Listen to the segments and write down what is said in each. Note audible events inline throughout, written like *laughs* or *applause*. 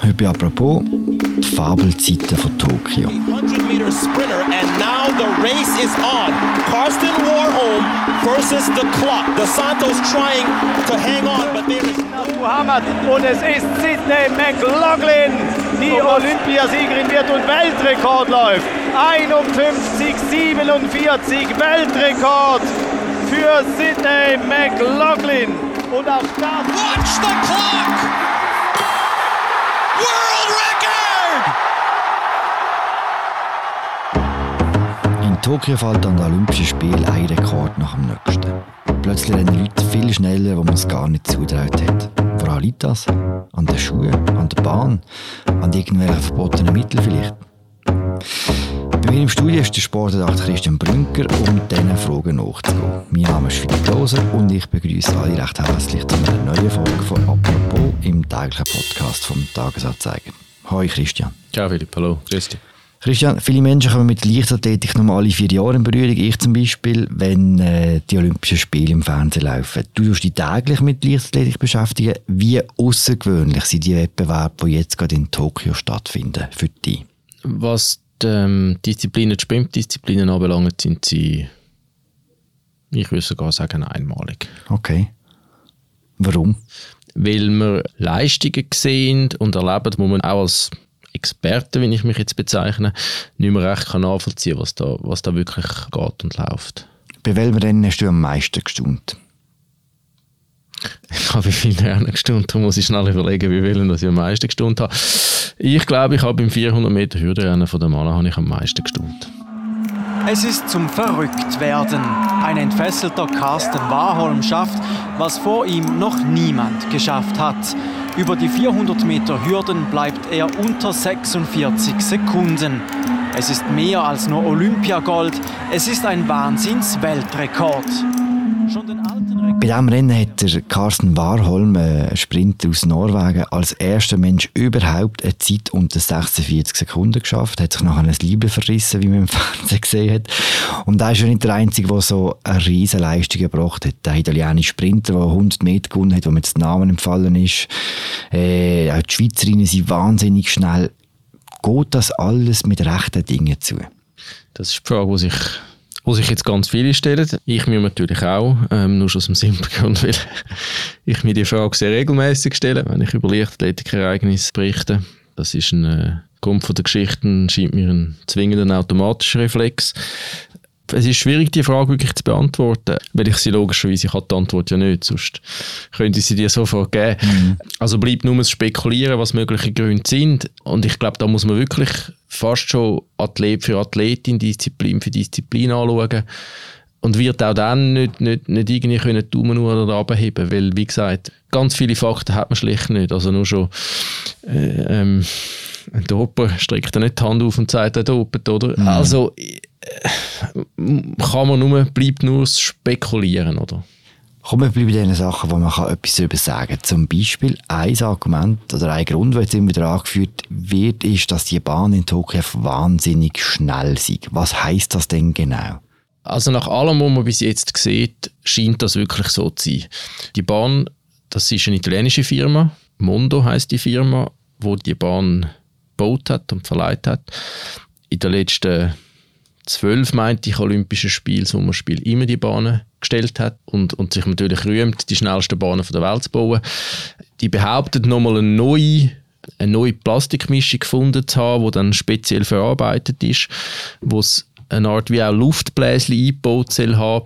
Heute bei apropos die Fabelzeiten von Tokio. 100 meter sprinter, and now the race is on. Karsten Warholm versus the clock. Dos Santos trying to hang on, but there is Muhammad und es ist Sidney McLaughlin, die Olympiasiegerin wird und Weltrekord läuft. 51, 47 Weltrekord für Sidney McLaughlin. Und auch das Watch the clock! World record! In Tokio fällt an den Olympischen Spielen ein Rekord nach dem nächsten. Plötzlich rennen Leute viel schneller, wo man es gar nicht zutraut hat. Woran liegt das? An den Schuhen? An der Bahn? An irgendwelchen verbotenen Mitteln vielleicht? Bei mir im Studio ist der Sportredakteur Christian Brünker, um diesen Fragen nachzugehen. Mein Name ist Philipp Loser und ich begrüße alle recht herzlich zu einer neuen Folge von «Apropos» im täglichen Podcast vom Tagesanzeiger. Hoi Christian. Ciao Philipp, hallo, grüß dich. Christian, viele Menschen kommen mit Leichtathletik mal alle vier Jahre in Berührung. Ich zum Beispiel, wenn äh, die Olympischen Spiele im Fernsehen laufen. Du tust dich täglich mit Leichtathletik beschäftigen. Wie außergewöhnlich sind die Wettbewerbe, die jetzt gerade in Tokio stattfinden, für dich? Was ähm, Disziplinen, die Sprintdisziplinen anbelangt, sind sie, ich würde sogar sagen, einmalig. Okay. Warum? Weil wir Leistungen sehen und erleben, wo man auch als Experte, wie ich mich jetzt bezeichne, nicht mehr recht kann nachvollziehen was da, was da wirklich geht und läuft. Bei welchem Rennen hast du am meisten gestaunt? Ich habe bei vielen Rennen gestaunt, da muss ich schnell überlegen, wie vielen ich am meisten gestaunt habe. Ich glaube, ich habe beim 400 Meter Hürdenrennen von der Männer habe ich am meisten gestaunt. Es ist zum Verrücktwerden. Ein entfesselter Carsten Warholm schafft, was vor ihm noch niemand geschafft hat. Über die 400 Meter Hürden bleibt er unter 46 Sekunden. Es ist mehr als nur Olympiagold, es ist ein Wahnsinns-Weltrekord. Schon den alten Bei diesem Rennen hat der Carsten Warholm, ein Sprinter aus Norwegen, als erster Mensch überhaupt eine Zeit unter 46 Sekunden geschafft. Hat sich nachher ein Liebe verrissen, wie man im *laughs* Fernsehen gesehen hat. Und er ist ja nicht der Einzige, der so eine riesen Leistung gebracht hat. Der italienische Sprinter, der 100 Meter gewonnen hat, wo mir jetzt der Name empfallen ist. Äh, auch die Schweizerinnen sind wahnsinnig schnell. Geht das alles mit rechten Dingen zu? Das ist die Frage, die sich, die sich jetzt ganz viele stellen. Ich mir natürlich auch, ähm, nur schon aus dem simplen Grund, *laughs* weil ich mir die Frage sehr regelmäßig stelle, wenn ich über Leichtathletiker-Ereignisse berichte. Das ist ein äh, Grund von der Geschichten, scheint mir ein zwingender automatischer Reflex. Es ist schwierig, die Frage wirklich zu beantworten, weil ich sie logischerweise, ich habe die Antwort ja nicht, sonst könnte ich sie dir sofort geben. Also bleibt nur das Spekulieren, was mögliche Gründe sind. Und ich glaube, da muss man wirklich fast schon Athlet für Athletin, Disziplin für Disziplin anschauen und wird auch dann nicht, nicht, nicht irgendwie können die Daumen nur oder abheben, weil wie gesagt, ganz viele Fakten hat man schlicht nicht. Also nur schon äh, ähm, ein Doper streckt ja nicht die Hand auf und sagt, er dopet, oder? Also äh, kann man nur, bleibt nur Spekulieren, oder? Kommen wir bleiben bei den Sachen, wo man kann etwas darüber sagen kann. Zum Beispiel ein Argument oder ein Grund, der jetzt immer wieder angeführt wird, ist, dass die Bahn in Tokio wahnsinnig schnell ist. Was heißt das denn genau? Also nach allem, was man bis jetzt sieht, scheint das wirklich so zu sein. Die Bahn, das ist eine italienische Firma, Mondo heißt die Firma, wo die Bahn gebaut hat und verleiht hat. In den letzten zwölf, meinte ich, Olympischen Spiel, Sommerspiel immer die Bahnen gestellt hat und, und sich natürlich rühmt, die schnellsten Bahnen der Welt zu bauen. Die behauptet nochmal eine neue eine neue Plastikmischung gefunden zu haben, die dann speziell verarbeitet ist, wo es eine Art wie auch Luftbläschen eingebaut soll haben,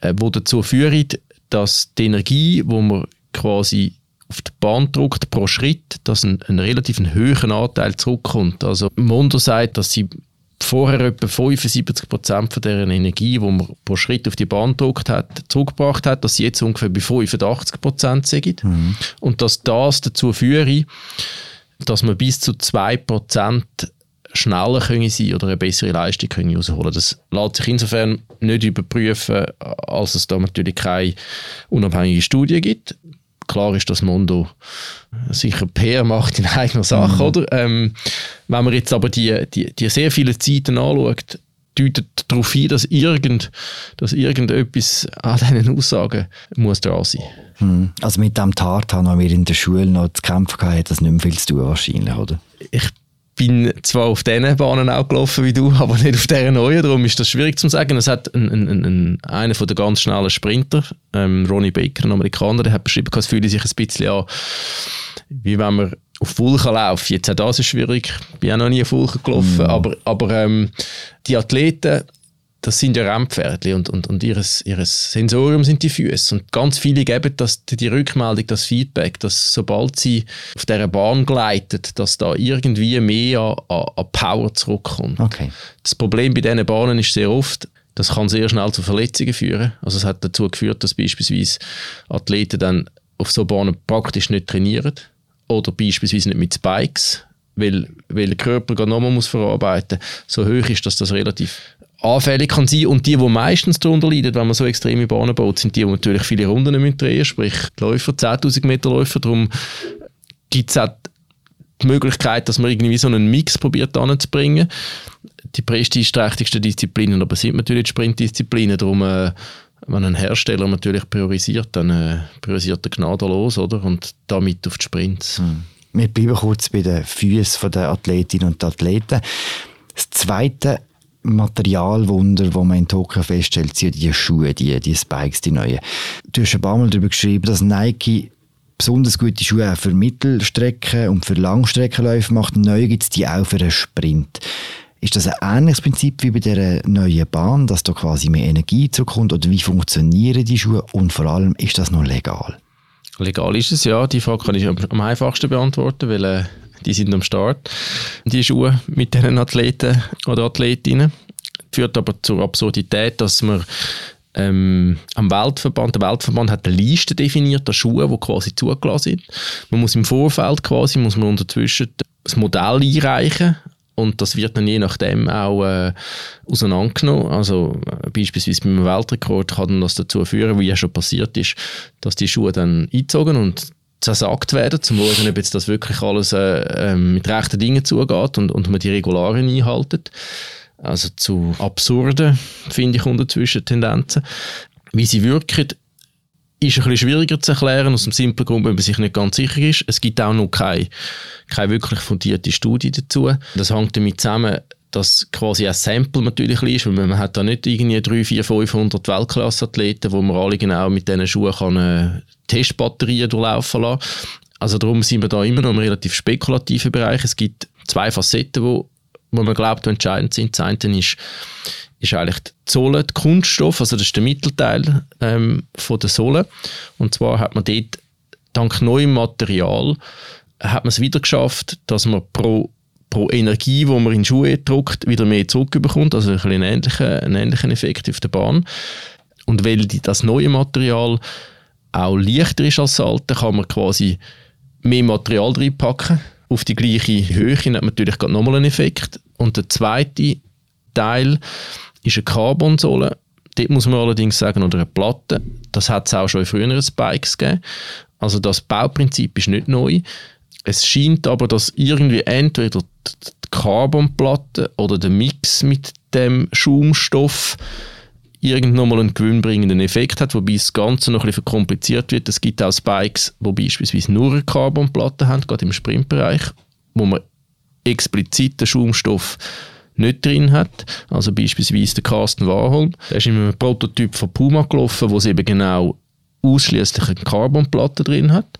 äh, wo dazu führt, dass die Energie, wo man quasi auf die Bahn drückt pro Schritt, dass ein, ein relativ hohen Anteil zurückkommt. Also Mondo sagt, dass sie vorher etwa 75 Prozent von der Energie, die man pro Schritt auf die Bahn gedruckt hat, zurückgebracht hat, dass sie jetzt ungefähr bei 85 Prozent sind. Und dass das dazu führt, dass man bis zu 2 Prozent schneller können sein oder eine bessere Leistung können herausholen. Das lässt sich insofern nicht überprüfen, als es da natürlich keine unabhängige Studie gibt. Klar ist, dass Mondo sicher PR macht in eigener Sache, oder? Ähm, wenn man jetzt aber die, die, die sehr vielen Zeiten anschaut, deutet darauf hin, dass, irgend, dass irgendetwas an diesen Aussagen muss dran sein hm. Also mit dem Tartan haben wir in der Schule noch zu kämpfen gehabt, hat das nicht mehr viel zu tun wahrscheinlich, oder? Ich bin zwar auf diesen Bahnen auch gelaufen wie du, *laughs* aber nicht auf dieser neuen, darum ist das schwierig zu sagen. Es hat ein, ein, ein, einer von der ganz schnellen Sprinter, ähm, Ronnie Baker, ein Amerikaner, der hat beschrieben, es fühlt sich ein bisschen an, wie wenn man auf Vulkan laufen. Jetzt auch das ist schwierig. Ich bin auch noch nie auf Vulkan gelaufen, mm. aber, aber ähm, die Athleten das sind ja Rennpferdchen und, und, und ihres, ihres Sensorium sind die Füße. Und ganz viele geben das, die Rückmeldung, das Feedback, dass sobald sie auf dieser Bahn gleiten, dass da irgendwie mehr an, an Power zurückkommt. Okay. Das Problem bei diesen Bahnen ist sehr oft, das kann sehr schnell zu Verletzungen führen. Also es hat dazu geführt, dass beispielsweise Athleten dann auf so Bahnen praktisch nicht trainieren oder beispielsweise nicht mit Spikes, weil, weil der Körper nochmal muss verarbeiten muss. So hoch ist, dass das relativ anfällig kann sein. Und die, die meistens darunter leiden, wenn man so extreme Bahnen baut, sind die, die natürlich viele Runden nicht drehen sprich die Läufer, 10'000 Meter Läufer. Darum gibt es auch die Möglichkeit, dass man irgendwie so einen Mix probiert anzubringen. Die prestigeträchtigsten Disziplinen aber sind natürlich die Sprintdisziplinen. Darum, äh, wenn ein Hersteller natürlich priorisiert, dann äh, priorisiert er gnadenlos, oder? Und damit auf die Sprints. Hm. Wir bleiben kurz bei den Füßen der Athletinnen und Athleten. Das Zweite Materialwunder, wo man in Tokio feststellt, sind die Schuhe, die, die Spikes, die neuen. Du hast ein paar Mal darüber geschrieben, dass Nike besonders gute Schuhe auch für Mittelstrecken und für Langstreckenläufe macht. Neu gibt es die auch für einen Sprint. Ist das ein ähnliches Prinzip wie bei der neuen Bahn, dass da quasi mehr Energie zurückkommt? Oder wie funktionieren die Schuhe? Und vor allem, ist das noch legal? Legal ist es, ja. Die Frage kann ich am einfachsten beantworten, weil äh, die sind am Start, die Schuhe mit diesen Athleten oder Athletinnen. Führt aber zur Absurdität, dass man ähm, am Weltverband, der Weltverband hat eine Liste definiert an Schuhen, die quasi zugelassen sind. Man muss im Vorfeld quasi, muss man unterzwischen das Modell einreichen und das wird dann je nachdem auch äh, auseinandergenommen. Also äh, beispielsweise beim Weltrekord kann das dazu führen, wie ja schon passiert ist, dass die Schuhe dann eingezogen und zersagt werden, zum schauen, ob jetzt das wirklich alles äh, ähm, mit rechten Dingen zugeht und, und man die Regularien einhaltet. Also zu absurden, finde ich, unterzwischen Tendenzen. Wie sie wirken, ist ein bisschen schwieriger zu erklären, aus dem simplen Grund, wenn man sich nicht ganz sicher ist. Es gibt auch noch keine, keine wirklich fundierte Studie dazu. Das hängt damit zusammen, dass quasi ein Sample natürlich ist, weil man hat da nicht irgendwie 3, 4, 500 Weltklasse-Athleten, wo man alle genau mit diesen Schuhen kann, äh, Testbatterien durchlaufen lassen. Also darum sind wir da immer noch im relativ spekulativen Bereich. Es gibt zwei Facetten, wo, wo man glaubt, entscheidend sind. Das eine ist, ist eigentlich die Sohle, der Kunststoff, also das ist der Mittelteil ähm, von der Sohle. Und zwar hat man dort dank neuem Material hat man es wieder geschafft, dass man pro pro Energie, die man in Schuhe druckt, wieder mehr zurückbekommt. Also ein einen ähnlichen, einen ähnlichen Effekt auf der Bahn. Und weil die, das neue Material auch leichter ist als das alte, kann man quasi mehr Material reinpacken. Auf die gleiche Höhe hat man natürlich nochmal einen Effekt. Und der zweite Teil ist eine Carbonsohle. Dort muss man allerdings sagen, oder eine Platte. Das hat es auch schon in früheren Spikes gegeben. Also das Bauprinzip ist nicht neu. Es scheint aber, dass irgendwie entweder die Carbonplatte oder der Mix mit dem Schaumstoff irgendwann mal einen gewinnbringenden Effekt hat, wobei das Ganze noch ein bisschen verkompliziert wird. Es gibt auch Spikes, die beispielsweise nur eine Carbonplatte haben, gerade im Sprintbereich, wo man explizit den Schaumstoff nicht drin hat. Also beispielsweise der Carsten Warholm. Der ist in einem Prototyp von Puma gelaufen, wo es eben genau ausschließlich eine Carbonplatte drin hat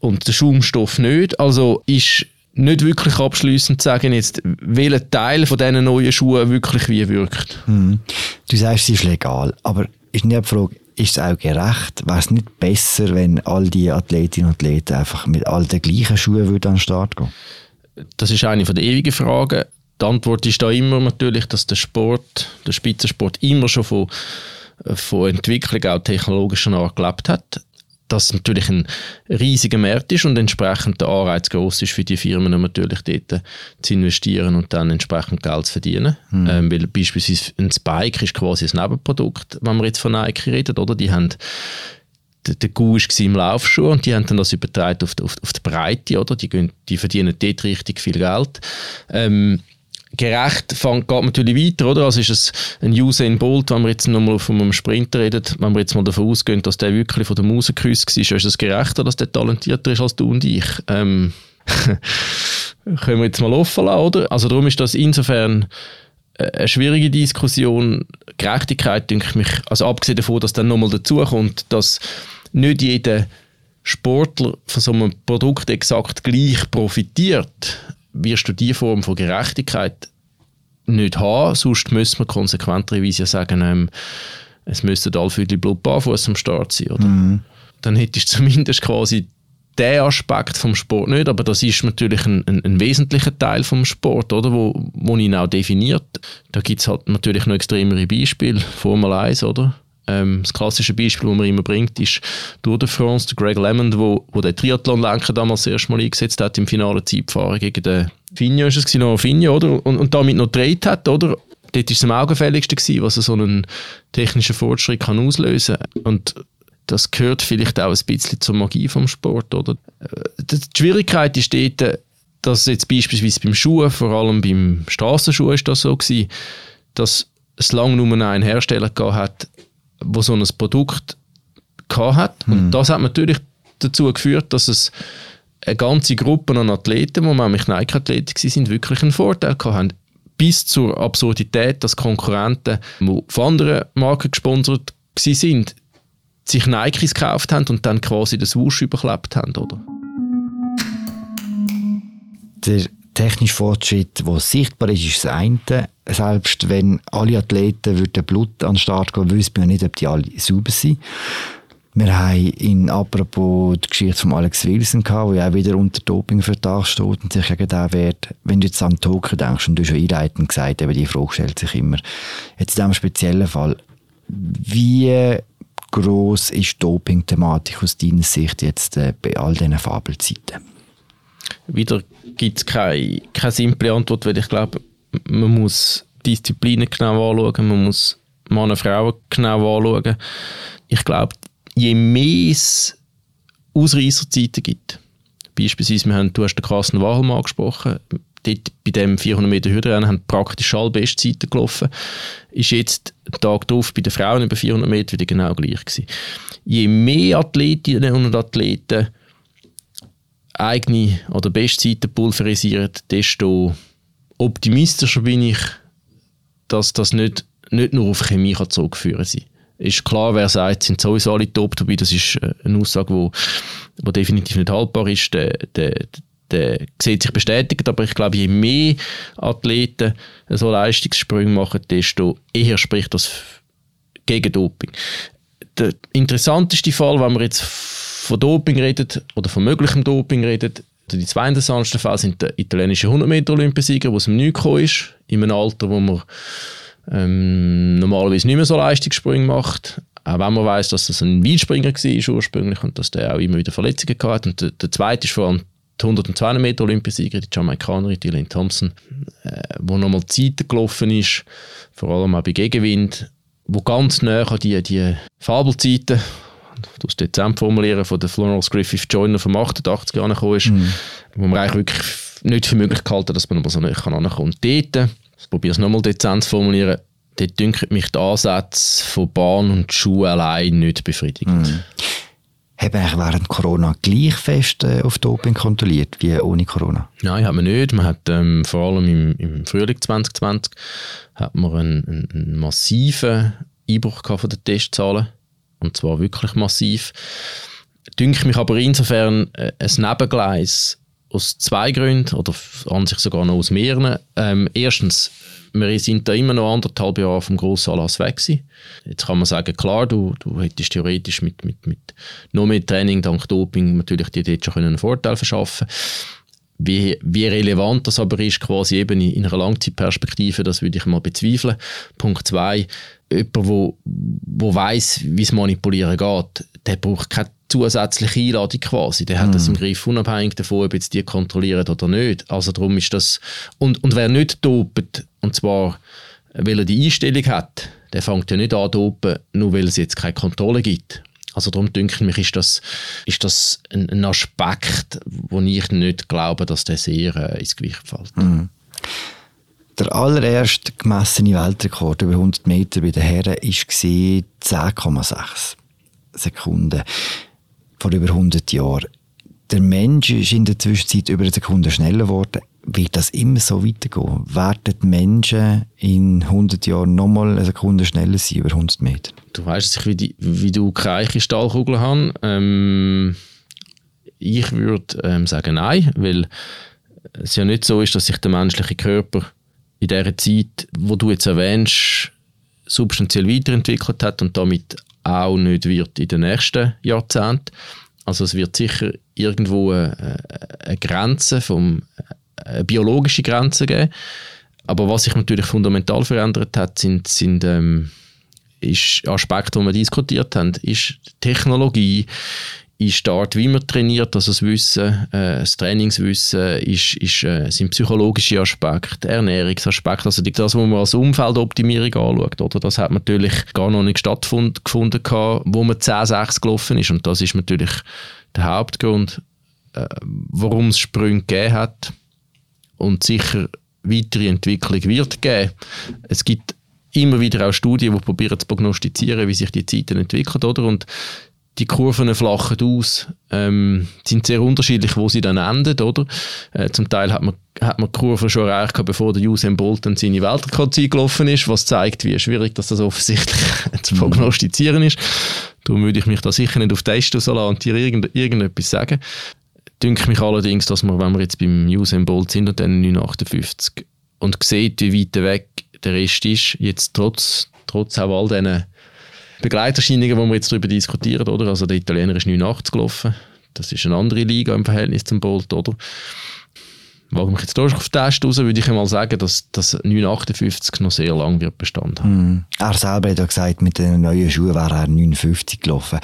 und der Schaumstoff nicht. Also ist nicht wirklich abschließend zu sagen, jetzt, welcher Teil von diesen neuen Schuhen wirklich wie wirkt. Hm. Du sagst, es ist legal, aber ist nicht die Frage, ist es auch gerecht? Wäre es nicht besser, wenn all die Athletinnen und Athleten einfach mit all den gleichen Schuhen würden an den Start gehen? Das ist eine der ewigen Fragen. Die Antwort ist da immer natürlich, dass der Sport, der Spitzensport immer schon von, von Entwicklung auch technologischer Art gelebt hat das natürlich ein riesiger Markt ist und entsprechend der Anreiz groß ist für die Firmen natürlich dort zu investieren und dann entsprechend Geld zu verdienen. Mhm. Ähm, weil beispielsweise ein Spike ist quasi ein Nebenprodukt, wenn wir jetzt von Nike reden, oder? Die haben der, der war im Laufschuh und die haben dann das übertragen auf die, auf, auf die Breite, oder? Die, gehen, die verdienen dort richtig viel Geld. Ähm, gerecht fängt, geht natürlich weiter, oder? Also ist es ein Usain Bolt, wenn wir jetzt nochmal von einem Sprinter reden, wenn wir jetzt mal davon ausgehen, dass der wirklich von der Muse geküsst war, ist es gerechter, dass der talentierter ist als du und ich? Ähm, *laughs* können wir jetzt mal offen lassen, oder? Also darum ist das insofern äh, eine schwierige Diskussion. Gerechtigkeit, denke ich mich, also abgesehen davon, dass dann nochmal dazu kommt, dass nicht jeder Sportler von so einem Produkt exakt gleich profitiert, wirst du diese Form von Gerechtigkeit nicht haben. Sonst müssen wir konsequenterweise sagen, ähm, es müsste all für die Blutbarfuß am Start sein. Oder? Mhm. Dann hättest du zumindest quasi der Aspekt vom Sport nicht, aber das ist natürlich ein, ein, ein wesentlicher Teil vom Sport, oder, wo, wo ihn auch definiert. Da gibt es halt natürlich noch extremere Beispiele, Formel 1, oder? Ähm, das klassische Beispiel, das man immer bringt, ist Tour de France, der Greg LeMond, wo, wo der Triathlon-Lenker damals das erste Mal eingesetzt hat im finalen Zeitfahren gegen den Finja, ist es noch Finja, oder? Und, und damit noch gedreht hat, oder? Dort war es am augenfälligsten, gewesen, was so einen technischen Fortschritt kann auslösen kann. Und das gehört vielleicht auch ein bisschen zur Magie vom Sport, oder? Äh, die Schwierigkeit ist dort, dass jetzt beispielsweise beim Schuh, vor allem beim Straßenschuh ist das so gewesen, dass es lange nur einen Hersteller hat, wo so ein Produkt hat. Mhm. Und hm. das hat natürlich dazu geführt, dass es eine ganze Gruppe an Athleten, die nämlich Nike-Athleten sind, wirklich einen Vorteil hatten. Bis zur Absurdität, dass Konkurrenten, die von anderen Marken gesponsert sind, sich Nikes gekauft haben und dann quasi das Wusch überklebt haben, oder? Der technische Fortschritt, der sichtbar ist, ist das eine. Selbst wenn alle Athleten würden Blut an den Start gehen, wüssten wir nicht, ob die alle sauber sind. Wir haben in apropos die Geschichte von Alex Wilson der auch wieder unter Dopingvertrag steht und sich gegen den wehrt. Wenn du jetzt an Tokio denkst, und du hast schon einleitend gesagt, eben die Frage stellt sich immer, jetzt in diesem speziellen Fall, wie groß ist Doping-Thematik aus deiner Sicht jetzt äh, bei all diesen Fabelzeiten? Wieder gibt es keine, keine simple Antwort, weil ich glaube, man muss Disziplinen genau anschauen, man muss Männer und Frauen genau anschauen. Ich glaube, je mehr es Ausreißerzeiten gibt, beispielsweise, wir haben, du hast den Carsten Wahlmann angesprochen, dort bei dem 400 Meter Hürdenrennen haben praktisch alle Bestzeiten gelaufen. Ist jetzt der Tag darauf bei den Frauen über 400 Meter wieder genau gleich gewesen. Je mehr Athletinnen und Athleten eigene oder Bestzeiten pulverisieren, desto optimistischer bin ich, dass das nicht, nicht nur auf Chemie kann zurückführen sein ist klar, wer sagt, sind sowieso alle top, dabei das ist äh, eine Aussage, wo, wo definitiv nicht haltbar ist. Der, der, der sieht sich bestätigt, aber ich glaube, je mehr Athleten so Leistungssprünge machen, desto eher spricht das gegen Doping. Der interessanteste Fall, wenn wir jetzt von Doping reden oder von möglichem Doping reden, die zwei interessantesten Fälle sind der italienische 100 Meter Olympiasieger, der aus dem Nichts gekommen ist, in einem Alter, wo man ähm, normalerweise nicht mehr so Leistungssprünge macht. Auch wenn man weiß, dass das ein Weitspringer war ursprünglich und dass der auch immer wieder Verletzungen hatte. Und der, der zweite ist vor allem die 100 und 200 Meter Olympiasiegerin, die Jamaikanerin, die Lynn Thompson, äh, wo nochmal Zeiten gelaufen ist, vor allem auch bei Gegenwind, wo ganz nah an die, die Fabelzeiten, das Dezember formulieren, von der Florence Griffith Joyner vom 88 Jahren gekommen ist, mhm. wo man eigentlich wirklich nicht für möglich gehalten dass man aber so nah herankommen kann. Und dort, ich probiere es nochmal dezent zu formulieren, dort dünkt mich der Ansatz von Bahn und Schuhe allein nicht befriedigend. Mhm. Haben eigentlich während Corona gleich fest äh, auf Doping kontrolliert wie ohne Corona? Nein, haben wir nicht. Man hat ähm, vor allem im, im, Frühling 2020 hat man einen, einen, einen massiven Einbruch von den Testzahlen. Und zwar wirklich massiv. Dünkt mich aber insofern äh, ein Nebengleis aus zwei Gründen oder an sich sogar noch aus mehreren. Ähm, erstens, wir sind da immer noch anderthalb Jahre vom grossen Anlass weg gewesen. Jetzt kann man sagen, klar, du, du hättest theoretisch mit, mit, mit noch mehr Training dank Doping natürlich dir dort schon einen Vorteil verschaffen wie, wie relevant das aber ist, quasi eben in einer Langzeitperspektive, das würde ich mal bezweifeln. Punkt zwei, jemand, wo, wo weiß, wie es manipulieren geht, der braucht keine zusätzliche Einladung quasi. Der hat das im mhm. Griff, unabhängig davon, ob jetzt die kontrollieren oder nicht. Also darum ist das, und, und wer nicht dopt, und zwar, weil er die Einstellung hat, der fängt ja nicht an dopen, nur weil es jetzt keine Kontrolle gibt. Also darum denke ich mich, ist das, ist das ein, ein Aspekt, wo ich nicht glaube, dass der sehr äh, ins Gewicht fällt. Mhm. Der allererste gemessene Weltrekord über 100 Meter bei den Herren war 10,6 Sekunden vor über 100 Jahren. Der Mensch ist in der Zwischenzeit über eine Sekunde schneller geworden. Wird das immer so weitergehen? Werden die Menschen in 100 Jahren nochmal eine Sekunde schneller sein über 100 Meter? Du weißt, dass ich wie, die, wie du keine Kristallkugel habe. Ähm, ich würde ähm, sagen nein, weil es ja nicht so ist, dass sich der menschliche Körper in der Zeit, wo du jetzt erwähnst, substanziell weiterentwickelt hat und damit auch nicht wird in den nächsten Jahrzehnten. Also es wird sicher irgendwo eine, eine Grenze, vom, eine biologische Grenze geben. Aber was sich natürlich fundamental verändert hat, sind, sind ähm, ist Aspekte, die wir diskutiert haben, ist Technologie, ist die Art, wie man trainiert, also das Wissen, äh, das Trainingswissen, ist, ist, äh, sind psychologische Aspekte, Ernährungsaspekte, also das, was man als Umfeldoptimierung anschaut, oder? das hat natürlich gar noch nicht stattgefunden, wo man 10-6 gelaufen ist und das ist natürlich der Hauptgrund, äh, warum es Sprünge gegeben hat und sicher weitere Entwicklung wird geben. Es gibt immer wieder auch Studien, die probieren zu prognostizieren, wie sich die Zeiten entwickeln, oder? Und die Kurven flachen aus, ähm, sind sehr unterschiedlich, wo sie dann enden, oder? Äh, zum Teil hat man, hat man die Kurve schon erreicht, bevor der Usain Bolt dann seine Weltrekordzeit gelaufen ist, was zeigt, wie schwierig dass das offensichtlich *laughs* zu prognostizieren ist. Darum würde ich mich da sicher nicht auf Test lassen und dir irgend, irgendetwas sagen. Dünke mich allerdings, dass wir, wenn wir jetzt beim Usain Bolt sind und dann 958 und sieht, wie weit weg der Rest ist, jetzt trotz, trotz auch all diesen Begleiterscheinungen, die wir jetzt darüber diskutieren, oder? Also der Italiener ist 89 gelaufen. Das ist eine andere Liga im Verhältnis zum Bolt, oder? Wage mich jetzt durch auf den Test raus, würde ich einmal sagen, dass das 958 noch sehr lange wird Bestand haben. Mm. Er selber hat ja gesagt, mit den neuen Schuhen wäre er 59 gelaufen.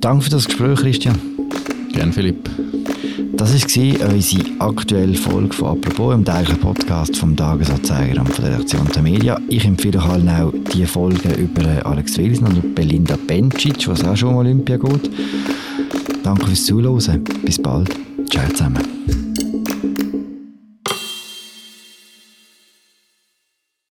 Danke für das Gespräch, Christian. Gerne, Philipp. Das war unsere aktuelle Folge von «Apropos» im täglichen Podcast vom Tagesanzeiger und von der Redaktion der Media. Ich empfehle euch allen auch die Folge über Alex Wilson und Belinda Bencic, was auch schon um Olympia geht. Danke fürs Zuhören. Bis bald. Ciao zusammen.